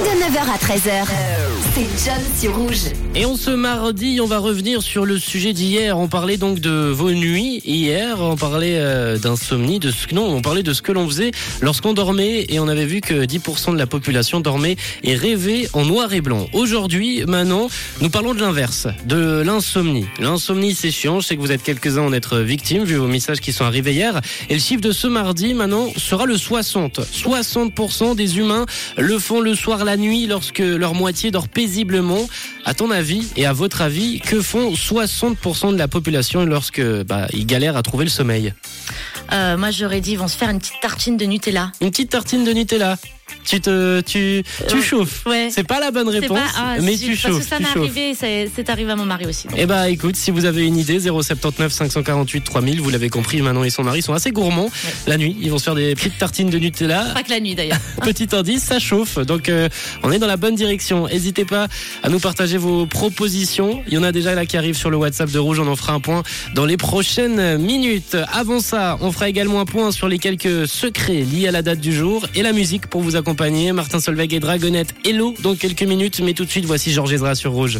De 9h à 13h, c'est John sur Rouge. Et on ce mardi, on va revenir sur le sujet d'hier. On parlait donc de vos nuits hier. On parlait euh, d'insomnie, de ce non, on parlait de ce que l'on faisait lorsqu'on dormait et on avait vu que 10% de la population dormait et rêvait en noir et blanc. Aujourd'hui, maintenant, nous parlons de l'inverse, de l'insomnie. L'insomnie, c'est chiant. Je sais que vous êtes quelques-uns en être victimes vu vos messages qui sont arrivés hier. Et le chiffre de ce mardi, maintenant, sera le 60. 60% des humains le font le soir, la nuit, lorsque leur moitié dort paisiblement. À ton avis et à votre avis, que font 60% de la population lorsque bah, ils galèrent à trouver le sommeil? Euh, moi, j'aurais dit, ils vont se faire une petite tartine de Nutella. Une petite tartine de Nutella. Tu te, tu, tu Euh, chauffes. ouais. C'est pas la bonne réponse, pas- ah, mais tu Parce chauffes. que ça m'est arrivé, c'est c'est arrivé à mon mari aussi. Eh bah écoute, si vous avez une idée, 079 548 3000, vous l'avez compris, Manon et son mari sont assez gourmands. La nuit, ils vont se faire des petites tartines de Nutella. Pas que la nuit d'ailleurs. Petit indice, ça chauffe. Donc euh, on est dans la bonne direction. N'hésitez pas à nous partager vos propositions. Il y en a déjà là qui arrivent sur le WhatsApp de Rouge. On en fera un point dans les prochaines minutes. Avant ça, on fera également un point sur les quelques secrets liés à la date du jour et la musique pour vous Martin Solveig et Dragonette Hello dans quelques minutes. Mais tout de suite, voici Georges Ezra sur Rouge.